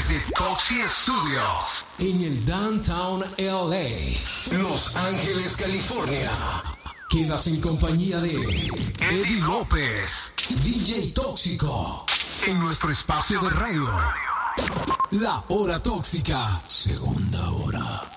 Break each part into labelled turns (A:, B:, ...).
A: desde Toxie Studios en el Downtown LA, Los Ángeles, California. Quedas en compañía de Eddie López, DJ Tóxico, en nuestro espacio de radio. La hora tóxica, segunda hora.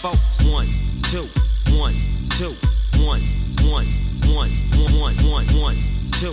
B: Folks. One, two, one, two, one, one, one, one, one, one, two,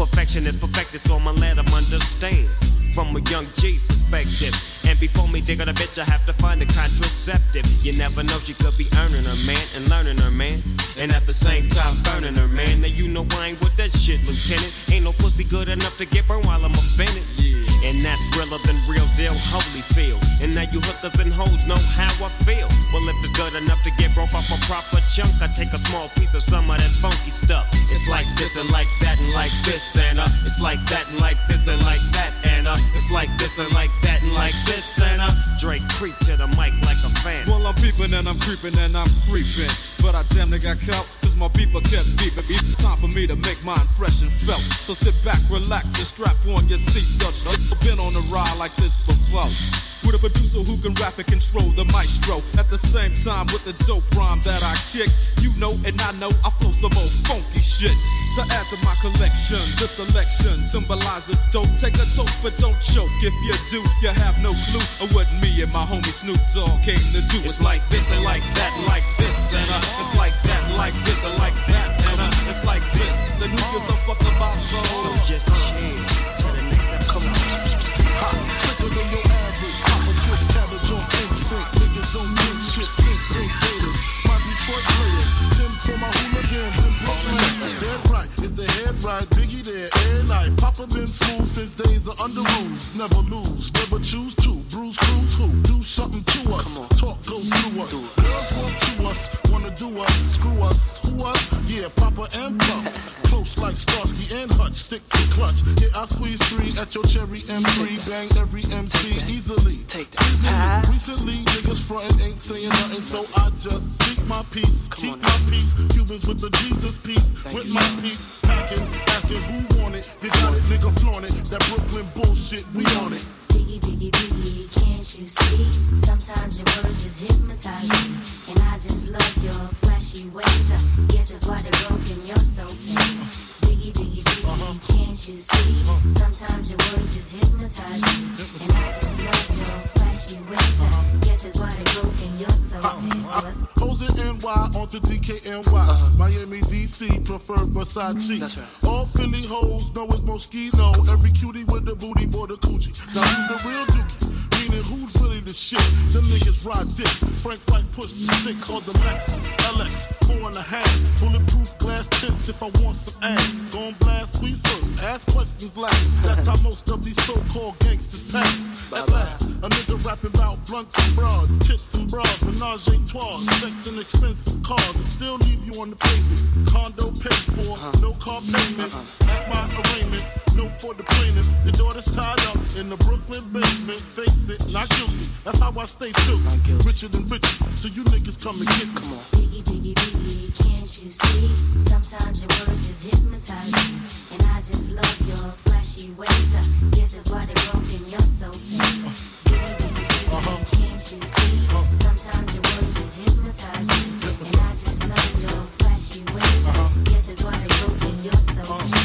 B: Perfection is perfected, so I'ma let 'em understand. From a young G's perspective. And before me dig on a bitch, I have to find a contraceptive. You never know, she could be earning her man and learning her man. And at the same time, burning her man. Now you know I ain't with that shit, Lieutenant. Ain't no pussy good enough to get burned while I'm offended. And that's realer than real deal, holy feel. And now you hookers and hoes know how I feel. Well, if it's good enough to get broke off a proper chunk, I take a small piece of some of that funky stuff. It's like this and like that and like this and uh, it's like that and like this and like that it's like this and like that and like this and uh, Drake creep to the mic like a fan.
C: Well, I'm peeping and I'm creeping and I'm creeping. But I damn near got caught, cause my beeper kept beeping. It's time for me to make my impression felt. So sit back, relax, and strap on your seatbelt. I've been on a ride like this before. With a producer who can rap and control the maestro. At the same time, with the dope rhyme that I kick. You know, and I know I flow some old funky shit. To add to my collection, this selection symbolizes dope. Take a toke, but don't choke. If you do, you have no clue of what me and my homie Snoop Dogg came to do. It's like this and like that like this and uh, it's like that like this and like that and uh, it's like this. And who gives a fuck about those?
B: So just chill to the next episode.
D: Sicker than your average. Twist cabbage on. Niggas gators. My Detroit players. For my. Dead right. If head right, Biggie there. Smooth since days of under rules. Never lose. Never choose to. Bruise, cruise, who? Do something to us. Talk, go through us. Girls want to us. Wanna do us. Screw us. Who us? Yeah, Papa and Plum. Close like Starsky and Hutch. Stick to clutch. Yeah, I squeeze three at your cherry M3. Bang every MC easily.
E: Take that.
D: Easily. Recently, niggas frontin' ain't saying nothing, so I just speak my peace. Keep my peace. Cubans with the Jesus peace. With my peace. Packing, asking who want it. You got it, nigga, flaunt it. That Brooklyn bullshit, we on it.
F: Biggie, biggie, biggie, can't you see? Sometimes your words just hypnotize me. And I just love your flashy ways. I guess that's why they're broken, you're so fake. Biggie, biggie, biggie, uh-huh. can't you see? Uh-huh. Sometimes your words just hypnotize me. And I just love your flashy ways. I uh-huh. guess that's why they're broken, you're so fake. What's
D: Pose NY onto DKNY. Miami, DC, prefer Versace.
E: Mm, that's right.
D: All Philly hoes know it's Moschino. Every cutie with the booty for the coochie. Now who's the real dookie? Meaning who's really the shit? Them niggas ride dicks. Frank White push the six on the Lexus LX. Four and a half. Bulletproof glass tips if I want some ass. Gon' blast squeeze first. Ask questions last. That's how most of these so-called gangsters pass. At last, a nigga rapping about blunts and broads, tits and bras, menage a trois, sex and expensive cars, and still leave you on the pavement. Condo paid for, no car payment. At my arraignment, for the plaintiff. Your daughter's tied up in the Brooklyn basement. Face it, not guilty. That's how I stay true. Richer than richer, so you niggas come and get. Come on.
F: Biggie, biggie, biggie, can't you see? Sometimes your words just hypnotize me. And I just love your flashy ways. I guess that's why they're broken, you're so fake. Biggie, biggie, biggie, uh-huh. can't you see? Uh-huh. Sometimes your words just hypnotize me. And I just love your flashy ways. I uh-huh. guess that's why they're broken, you're so fake.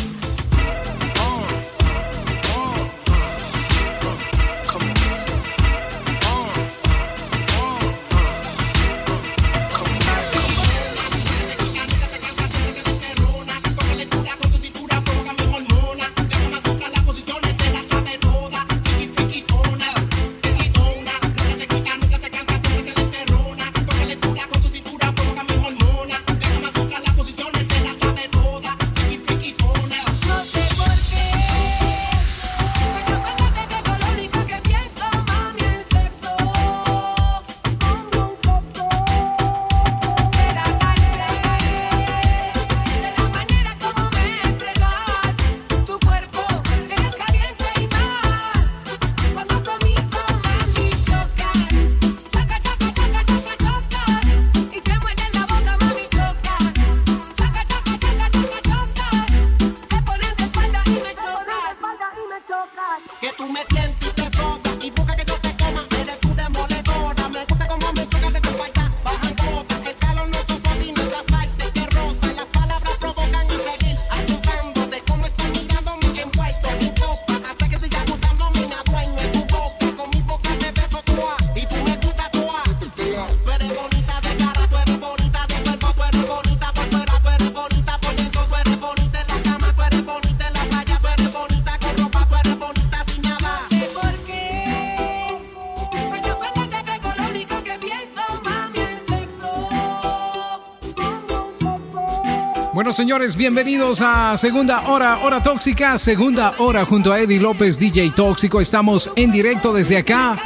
G: Señores, bienvenidos a Segunda Hora, Hora Tóxica, Segunda Hora junto a Eddie López, DJ Tóxico. Estamos en directo desde acá,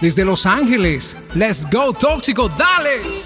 G: desde Los Ángeles. Let's go, Tóxico, dale.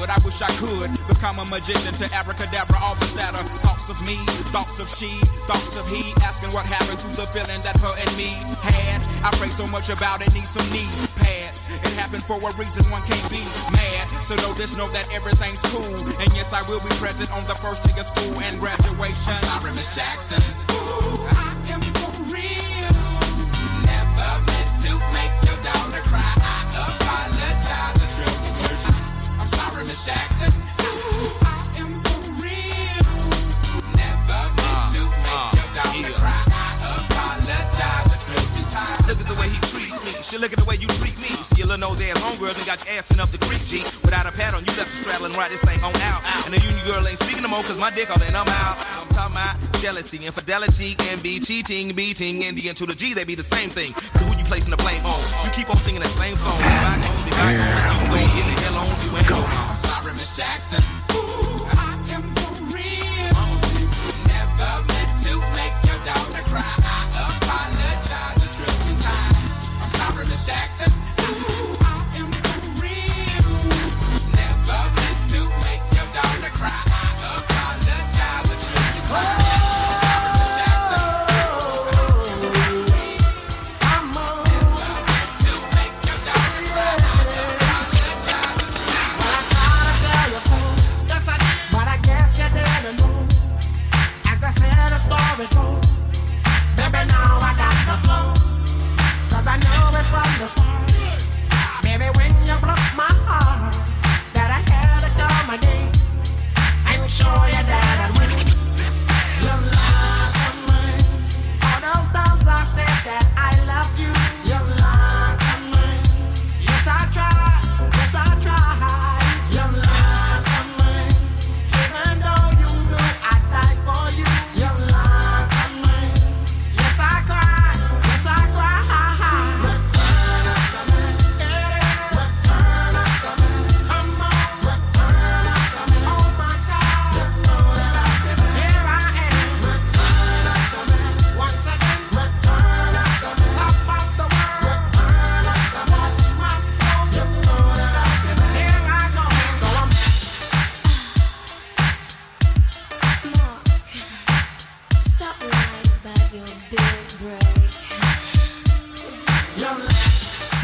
H: good. I wish I could become a magician to abracadabra all the sadder. Thoughts of me, thoughts of she, thoughts of he. Asking what happened to the feeling that her and me had. I pray so much about it, need some knee pads. It happened for a reason, one can't be mad. So know this, know that everything's cool. And yes, I will be present on the first day of school and graduation. I'm sorry, Miss Jackson. Ooh, She look at the way you treat me. See your little nose ass homegirl and got your ass in up the creek, G. Without a pad on, you left the straddle and ride this thing on out. And the union girl ain't speaking no more, cause my dick all in, I'm out. I'm talking about jealousy, infidelity, envy, cheating, beating, and the N to the G, they be the same thing. So who you placing the blame on? You keep on singing that same song. Be back home, be back home. You ain't getting the hell on, you ain't no I'm sorry, Miss Jackson. Ooh,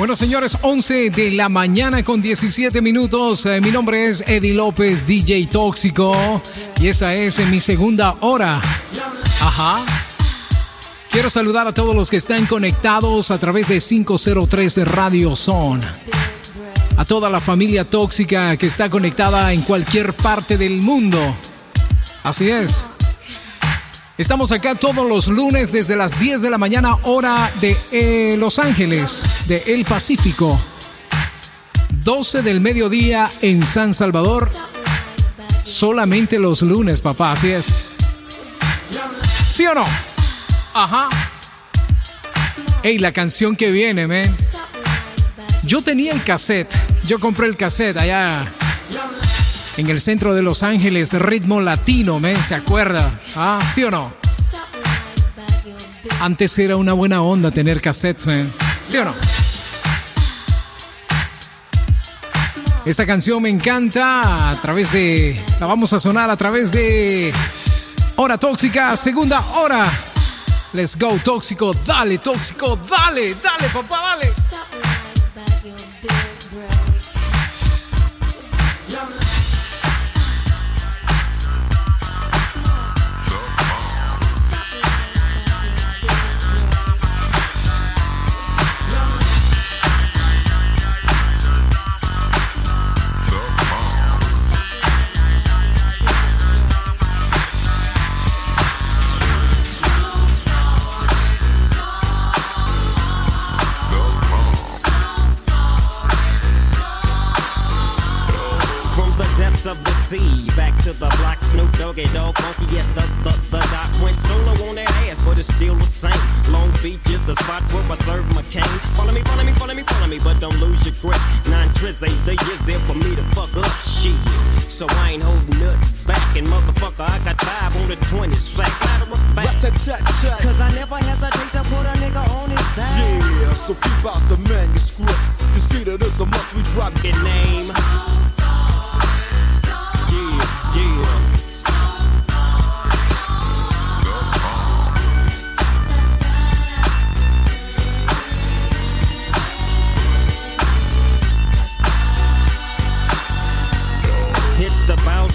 E: Bueno, señores, 11 de la mañana con 17 minutos. Eh, mi nombre es Eddie López, DJ Tóxico. Y esta es en mi segunda hora. Ajá. Quiero saludar a todos los que están conectados a través de 503 Radio Zone. A toda la familia tóxica que está conectada en cualquier parte del mundo. Así es. Estamos acá todos los lunes desde las 10 de la mañana hora de eh, Los Ángeles, de El Pacífico. 12 del mediodía en San Salvador. Solamente los lunes, papá, así es. ¿Sí o no? Ajá. Ey, la canción que viene, men. Yo tenía el cassette. Yo compré el cassette allá en el centro de Los Ángeles, ritmo latino, men, ¿se acuerda? Ah, ¿sí o no? Antes era una buena onda tener cassettes, men. ¿Sí o no? Esta canción me encanta a través de... La vamos a sonar a través de... Hora Tóxica, segunda hora. Let's go, Tóxico. Dale, Tóxico. Dale, dale, papá, dale.
B: Tris ain't the years there for me to fuck up shit. So I ain't holding nothing back, and motherfucker, I got five on the 20 sack. Matter of cause I never hesitate to put a nigga on his back.
C: Yeah, so keep out the manuscript. You see that it's a must we drop
B: Your name. Yeah, yeah.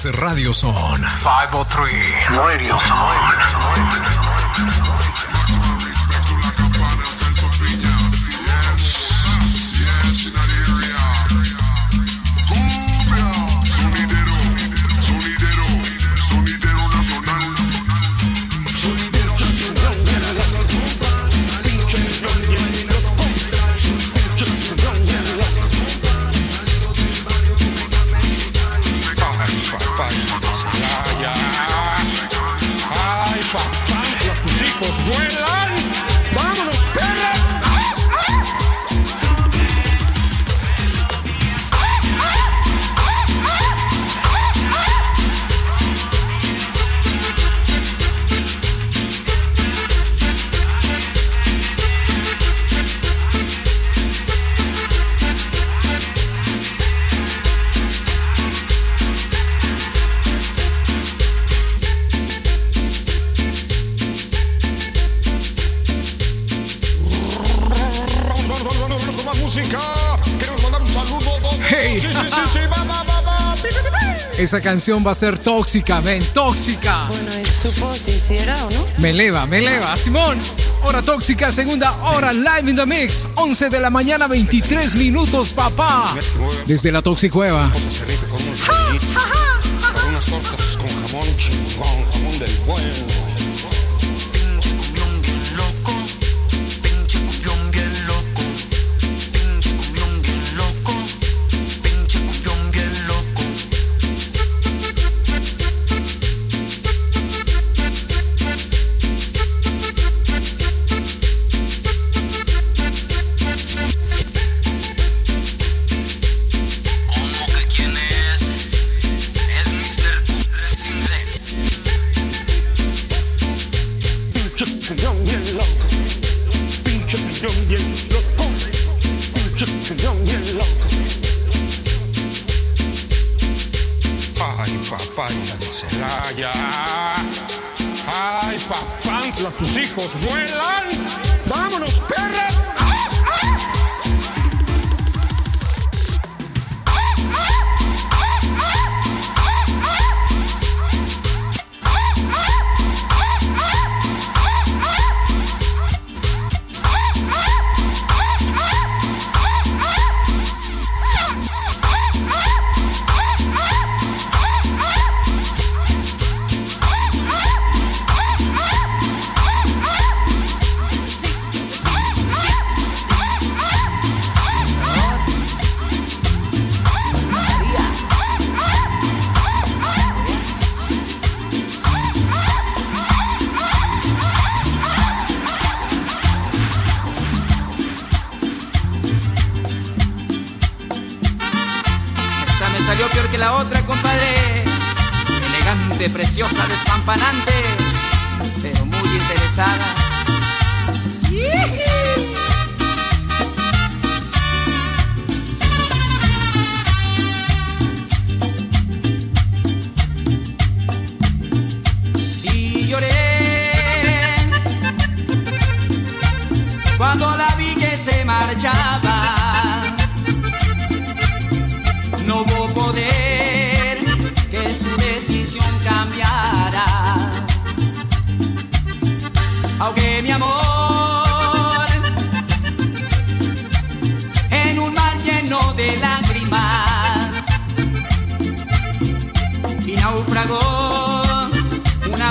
I: 503 Radio Zone. 503
E: Esa canción va a ser tóxica, men, tóxica.
J: Bueno, y supo si hiciera o no.
E: Me eleva, me eleva. Simón, hora tóxica, segunda hora, live in the mix. 11 de la mañana, 23 minutos, papá. Desde la Toxicueva.
K: Unas tortas con jamón chingón, jamón del bueno. Tus hijos vuelan. Vámonos, perra.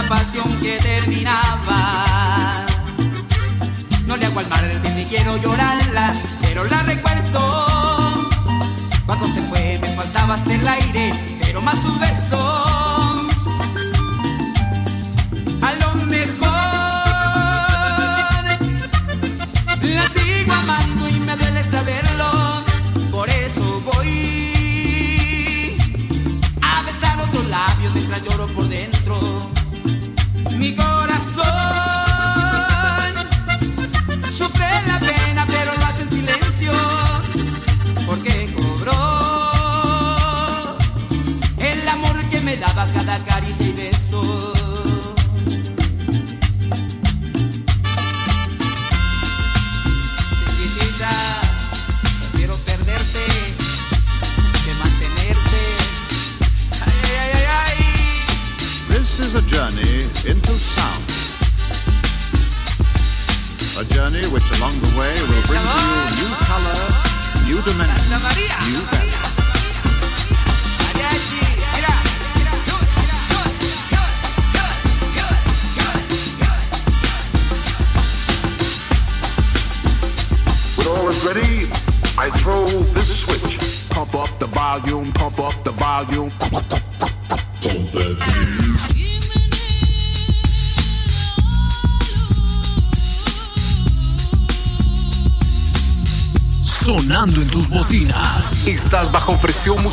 L: Pasión que terminaba. No le hago al mar ni quiero llorarla, pero la recuerdo. Cuando se fue me faltaba hasta el aire, pero más sus besos. A lo mejor la sigo amando y me duele saberlo. Por eso voy a besar otros labios mientras lloro por dentro.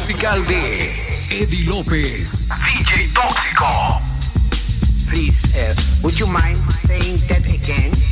A: Musical de Eddie López. DJ Tóxico.
M: Please, uh, would you mind saying that again?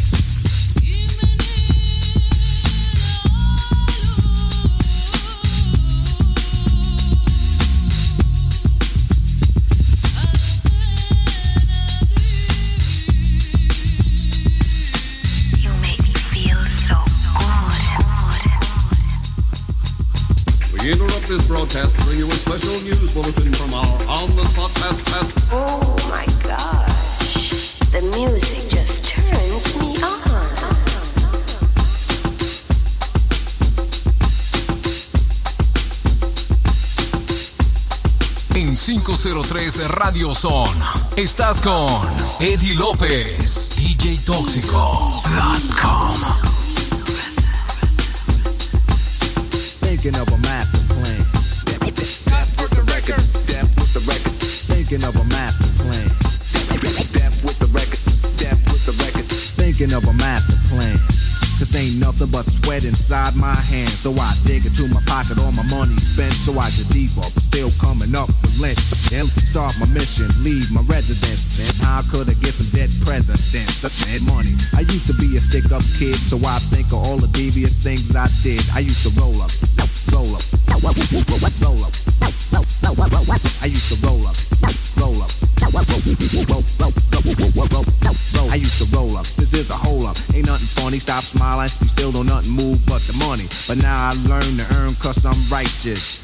A: 503 Radio Son. Estás con Eddie López. DJ Tóxico.com.
N: Thinking of a master plan. Death with the record. Death with the record. Thinking of a master plan. Death with the record. Death with the record. Thinking of a master plan. Cause ain't nothing but sweat inside my hands. So I dig into my pocket, all my money spent. So I get deeper, but still coming up lint. And start my mission, leave my residence. And how could I get some dead presidents? That's mad money. I used to be a stick up kid, so I think of all the devious things I did. I used to roll up, roll up, roll up, roll up. I used to roll up, roll up, roll, roll, roll, roll. I used to roll up. This is a hole up. Ain't nothing funny. Stop smiling. You still don't nothing move but the money. But now I learn to earn cause I'm righteous.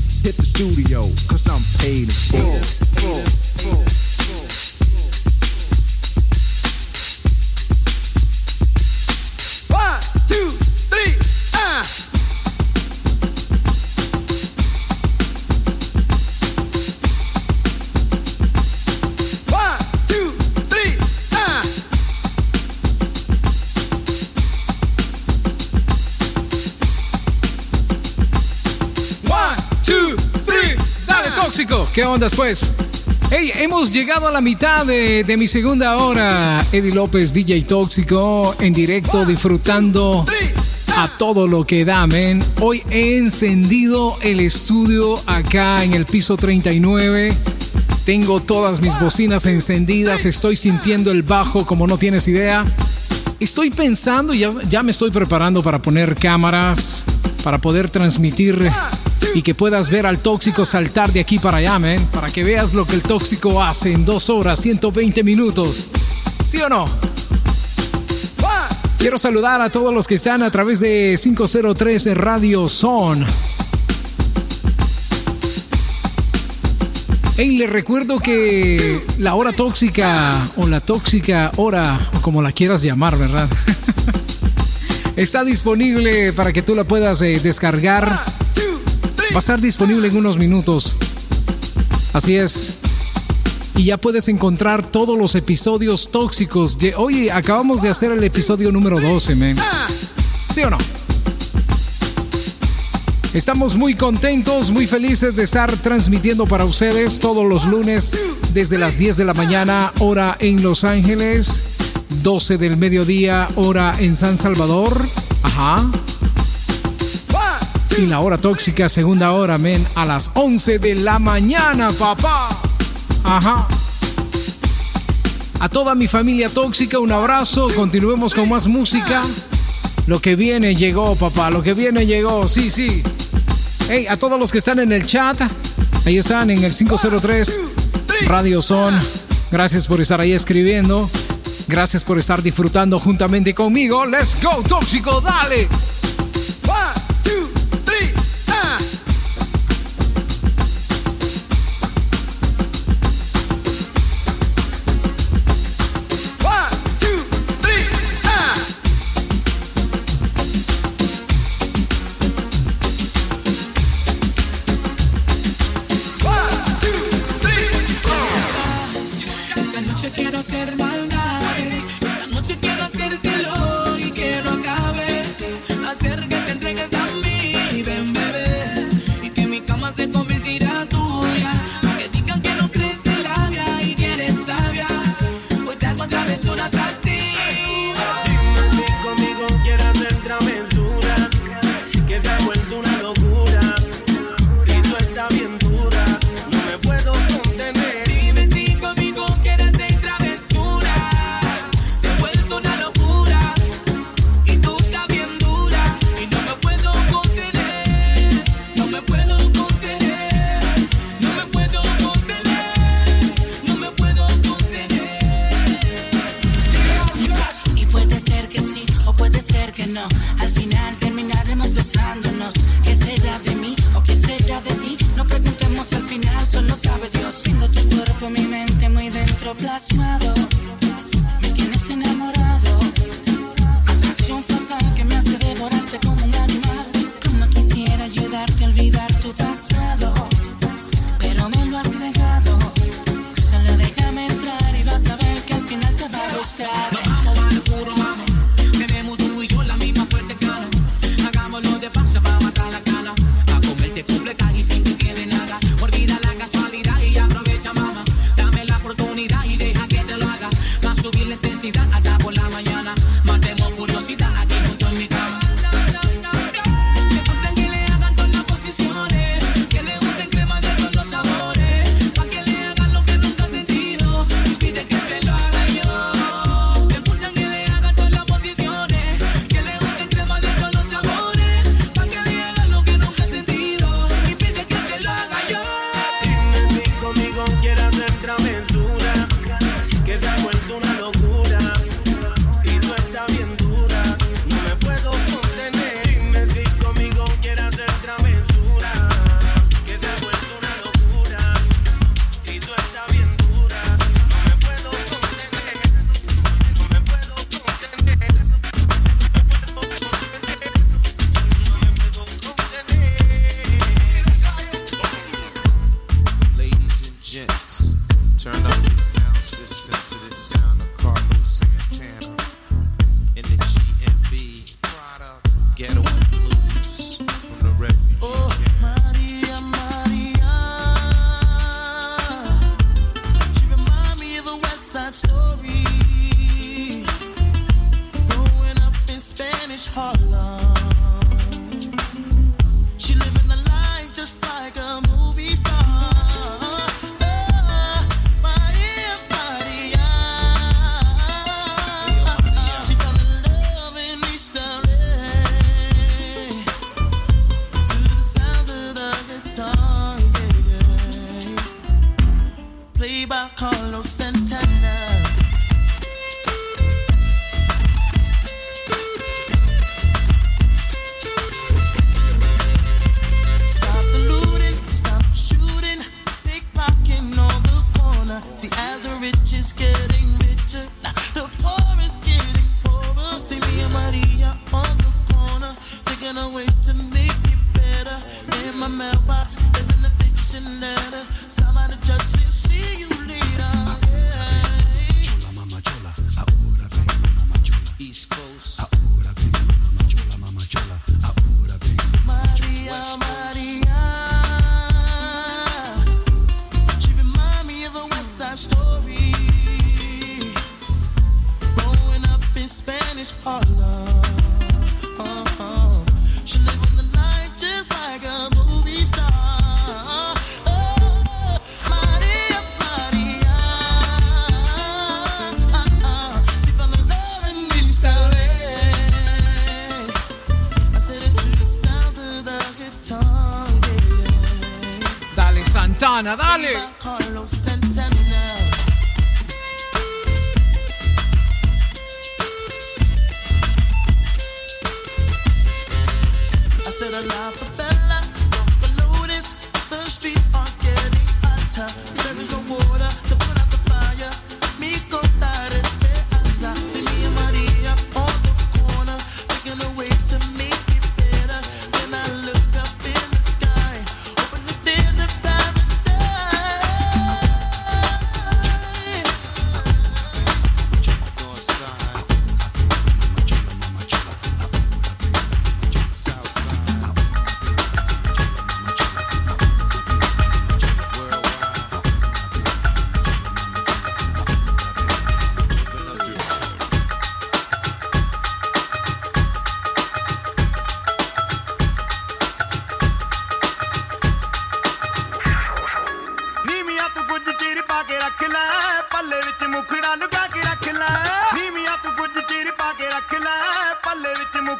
N: hit the studio, cause I'm paid in full.
E: ¿Qué onda pues? Hey, hemos llegado a la mitad de, de mi segunda hora. Eddie López, DJ Tóxico, en directo, disfrutando a todo lo que da, men. Hoy he encendido el estudio acá en el piso 39. Tengo todas mis bocinas encendidas. Estoy sintiendo el bajo como no tienes idea. Estoy pensando, ya, ya me estoy preparando para poner cámaras, para poder transmitir y que puedas ver al tóxico saltar de aquí para allá, men, para que veas lo que el tóxico hace en dos horas, 120 minutos. ¿Sí o no? Quiero saludar a todos los que están a través de 503 Radio Son. Hey, les recuerdo que la hora tóxica o la tóxica hora, o como la quieras llamar, ¿verdad? Está disponible para que tú la puedas eh, descargar. Va a estar disponible en unos minutos. Así es. Y ya puedes encontrar todos los episodios tóxicos. de- Oye, acabamos de hacer el episodio número 12, men. ¿Sí o no? Estamos muy contentos, muy felices de estar transmitiendo para ustedes todos los lunes desde las 10 de la mañana, hora en Los Ángeles, 12 del mediodía, hora en San Salvador. Ajá y la hora tóxica, segunda hora, men, a las 11 de la mañana, papá. Ajá.
O: A toda mi familia tóxica, un abrazo. Continuemos con más música. Lo que viene llegó, papá. Lo que viene llegó. Sí, sí. Hey, a todos los que están en el chat. Ahí están en el 503 Radio Son. Gracias por estar ahí escribiendo. Gracias por estar disfrutando juntamente conmigo. Let's go, tóxico, dale.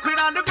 P: queen on the
A: ground.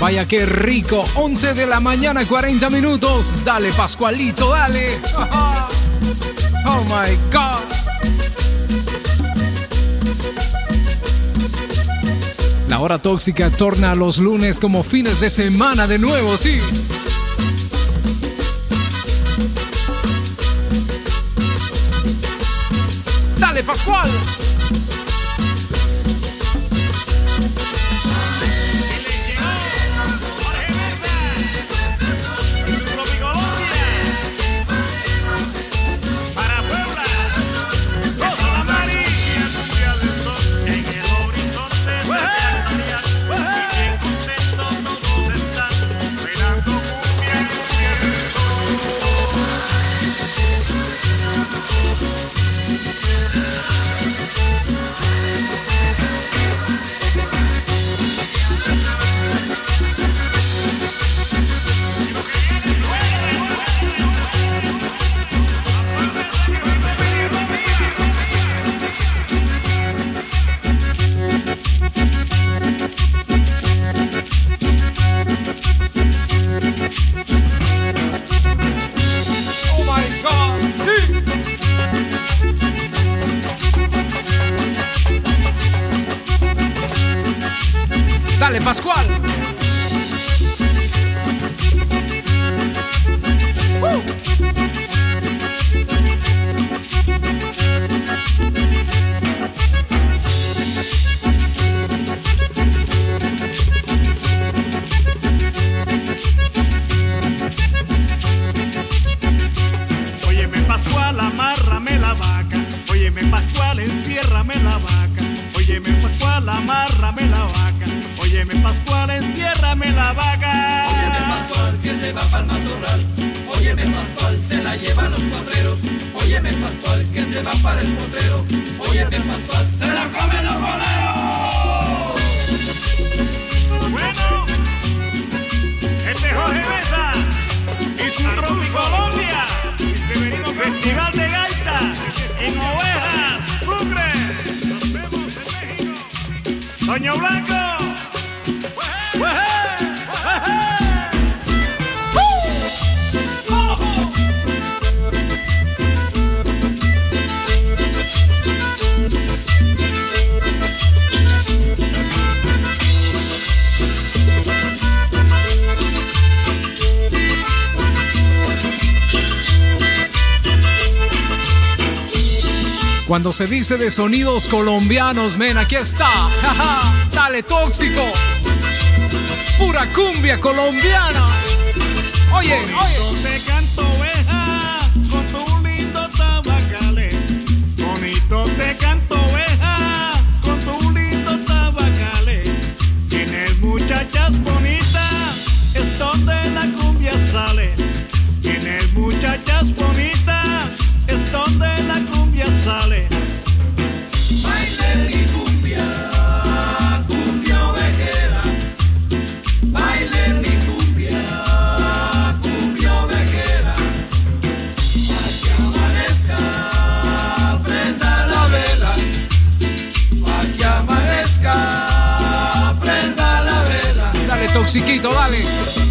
E: Vaya qué rico. 11 de la mañana, 40 minutos. Dale, Pascualito, dale. Oh my God. La hora tóxica torna a los lunes como fines de semana de nuevo, sí. Dale, Pascual.
Q: Este va
R: para el potrero. Hoy este pastor se la comen los boleros.
A: Bueno, este es Jorge Mesa y su Rocky Colombia. Festival de Gaita en Ovejas, Sucre. Nos vemos en México. Doña Blanca.
E: Cuando se dice de sonidos colombianos, men, aquí está. Dale tóxico. Pura cumbia colombiana. Oye, oye.
R: chiquito,
E: dale.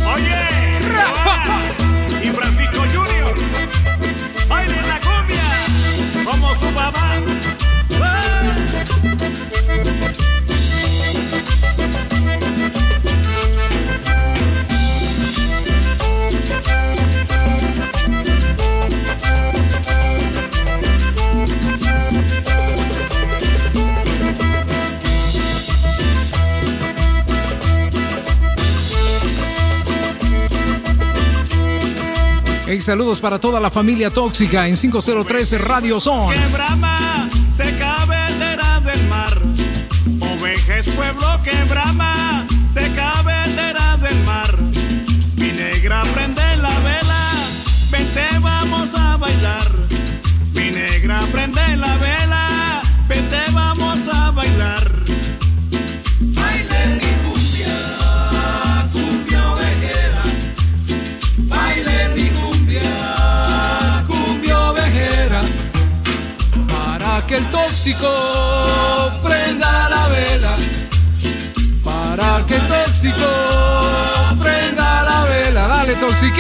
E: Saludos para toda la familia tóxica en 503 Radio
A: Zone.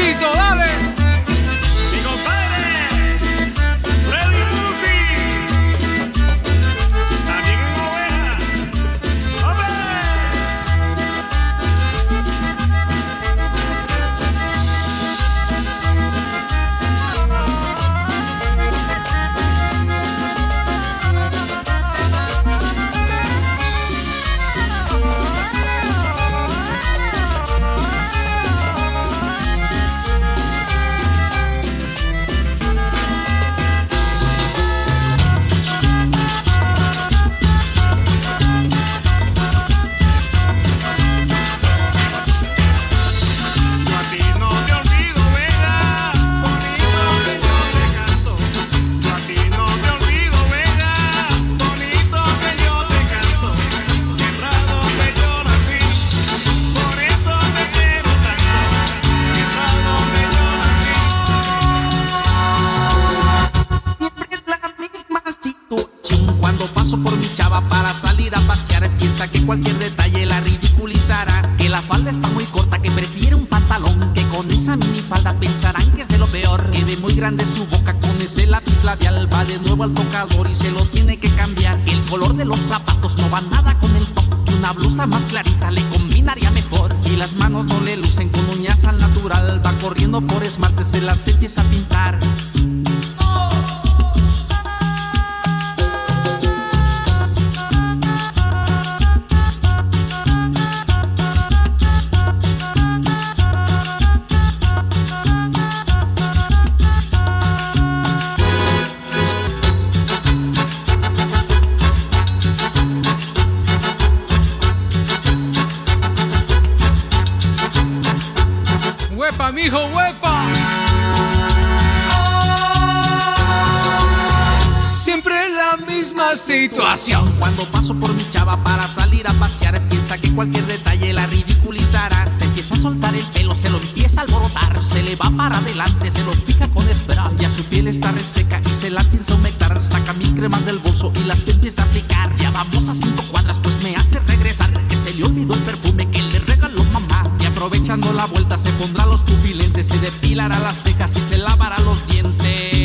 A: chiquito. ¡Huepa, mijo, huepa!
S: Siempre la misma situación. Cuando paso por mi chava para salir a pasear, piensa que cualquier detalle la ridiculizará. Se empieza a
T: soltar el pelo, se lo empieza a alborotar. Se le va para adelante, se lo pica con espera. Ya su piel está reseca y se la piensa humectar. Saca mis cremas del bolso y las empieza a aplicar. Ya vamos a cinco cuadras, pues me hace regresar. Que se le olvidó el perfume que le aprovechando la vuelta, se pondrá los pupilentes, se depilará las cejas y se lavará los dientes.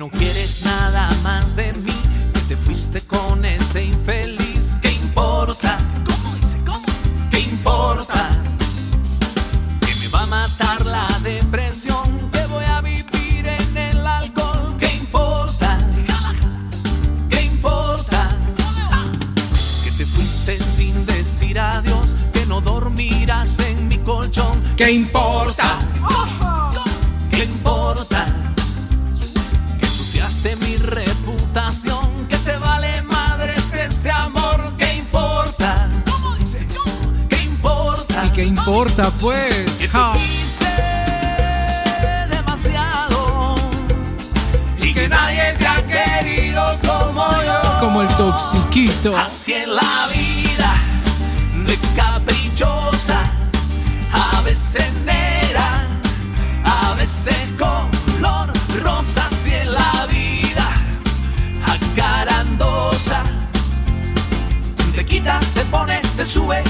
U: No quieres nada más de mí, que te fuiste con este infeliz. ¿Qué importa? ¿Cómo dice? ¿Cómo? ¿Qué importa? Que me va a matar la depresión, que voy a vivir en el alcohol. ¿Qué importa? ¿Qué importa? Que te fuiste sin decir adiós, que no dormirás en mi colchón.
E: ¿Qué importa?
U: Importa?
E: ¿Y qué importa, pues? Ja.
U: demasiado y que nadie te ha querido como yo.
E: Como el toxiquito.
U: Así es la vida de caprichosa, a veces negra, a veces color rosa. Así es la vida acarandosa, te quita, te pone, te sube,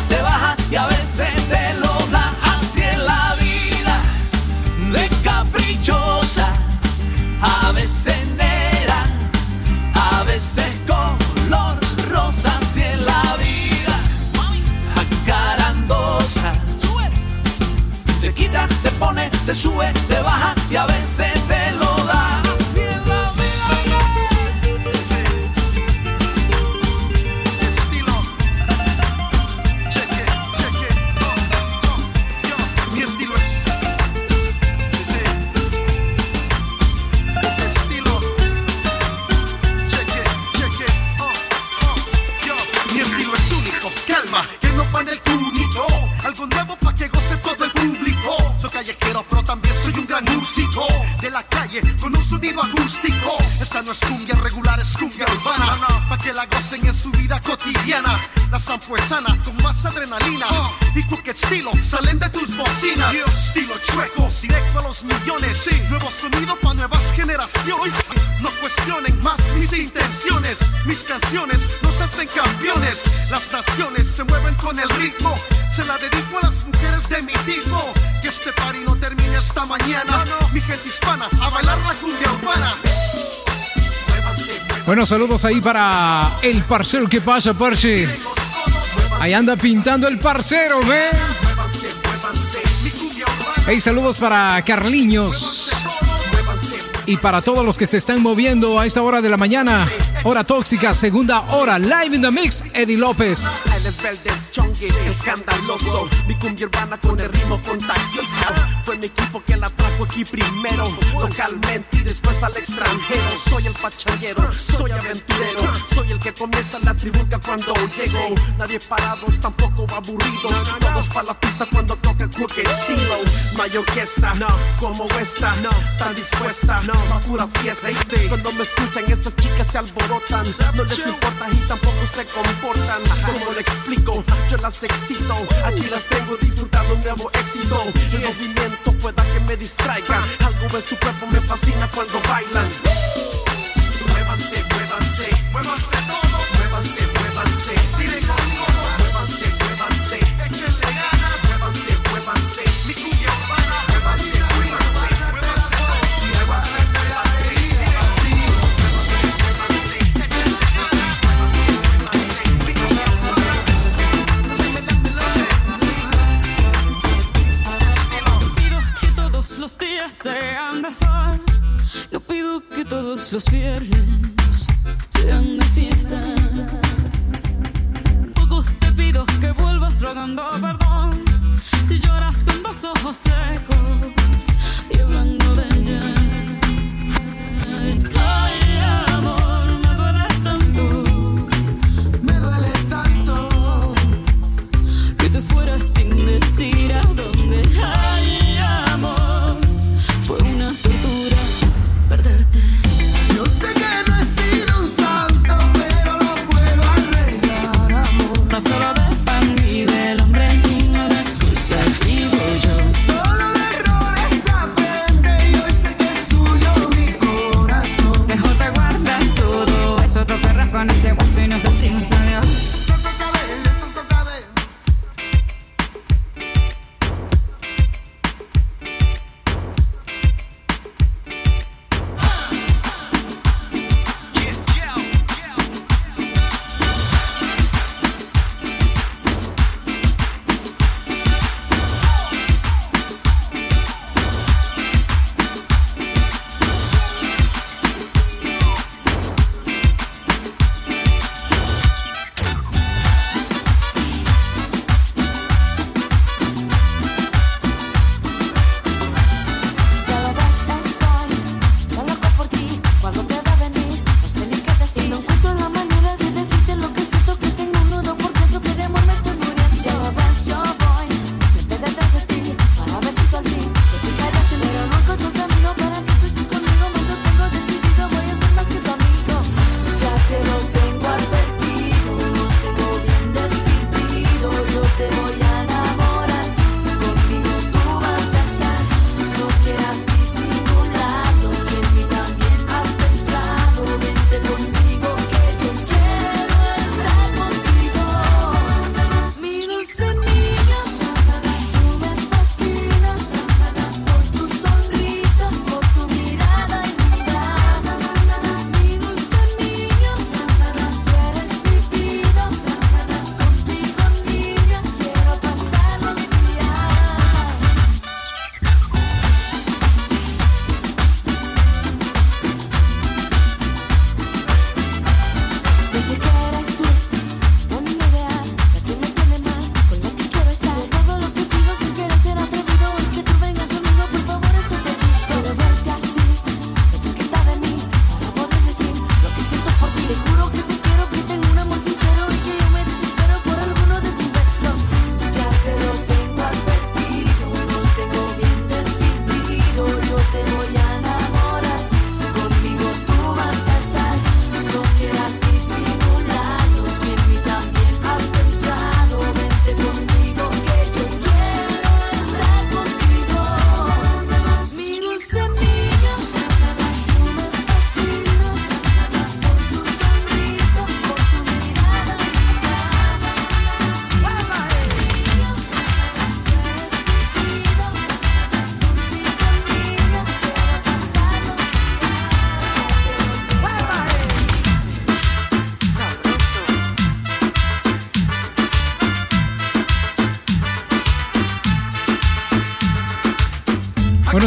E: saludos ahí para el parcero. ¿Qué pasa, parce? Ahí anda pintando el parcero, ¿ve? Hey, saludos para Carliños. Y para todos los que se están moviendo a esta hora de la mañana, hora tóxica, segunda hora, live in the mix, Eddie López.
V: Escandaloso. Mi cumbia con el ritmo. Fue mi equipo aquí primero, localmente y después al extranjero. Soy el pachanguero, soy aventurero. Soy el que comienza la tribuca cuando llego. Nadie parados, tampoco aburridos. Todos para la pista cuando cualquier estilo. No hay orquesta, no, como esta, no, tan dispuesta, no, pa' pura fiesta. Cuando me escuchan, estas chicas se alborotan. No les importa y tampoco se comportan. Como le explico, yo las excito. Aquí las tengo disfrutando un nuevo éxito. El movimiento pueda que me distraiga. Algo en su cuerpo me fascina cuando bailan. Muévanse, muévanse, muévanse todos. Muévanse, muévanse. Tiren conmigo.
W: Los viernes sean de fiesta. Poco te pido que vuelvas rogando perdón. Si lloras con los ojos secos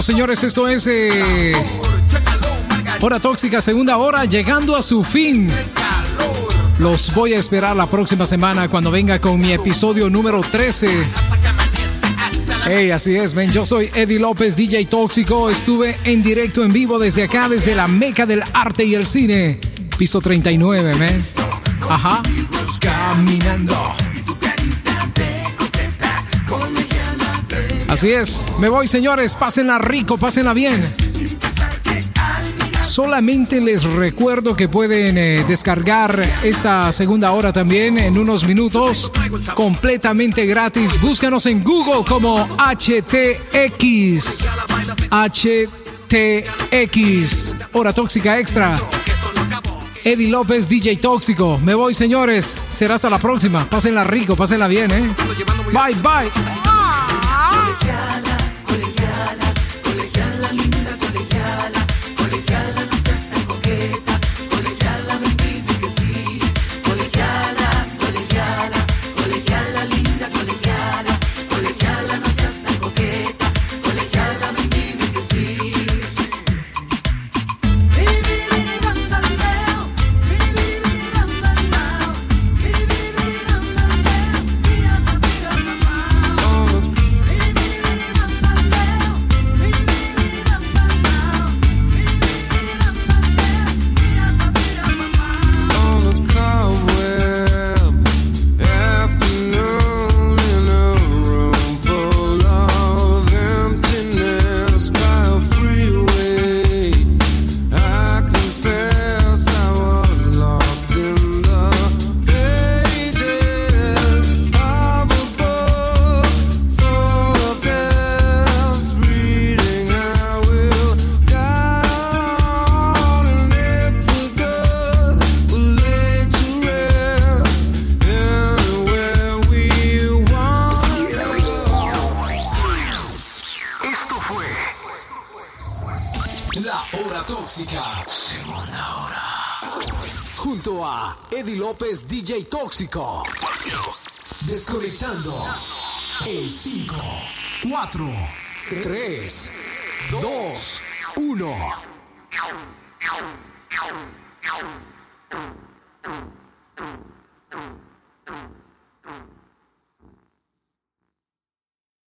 E: señores, esto es eh, Hora Tóxica, segunda hora, llegando a su fin. Los voy a esperar la próxima semana cuando venga con mi episodio número 13. Hey, así es, ven. Yo soy Eddie López, DJ Tóxico. Estuve en directo, en vivo desde acá, desde la meca del arte y el cine. Piso 39, men. Ajá. Caminando. Así es. Me voy, señores. Pásenla rico, pásenla bien. Solamente les recuerdo que pueden eh, descargar esta segunda hora también en unos minutos completamente gratis. Búscanos en Google como HTX. HTX. Hora tóxica extra. Eddie López, DJ Tóxico. Me voy, señores. Será hasta la próxima. Pásenla rico, pásenla bien, ¿eh? Bye, bye.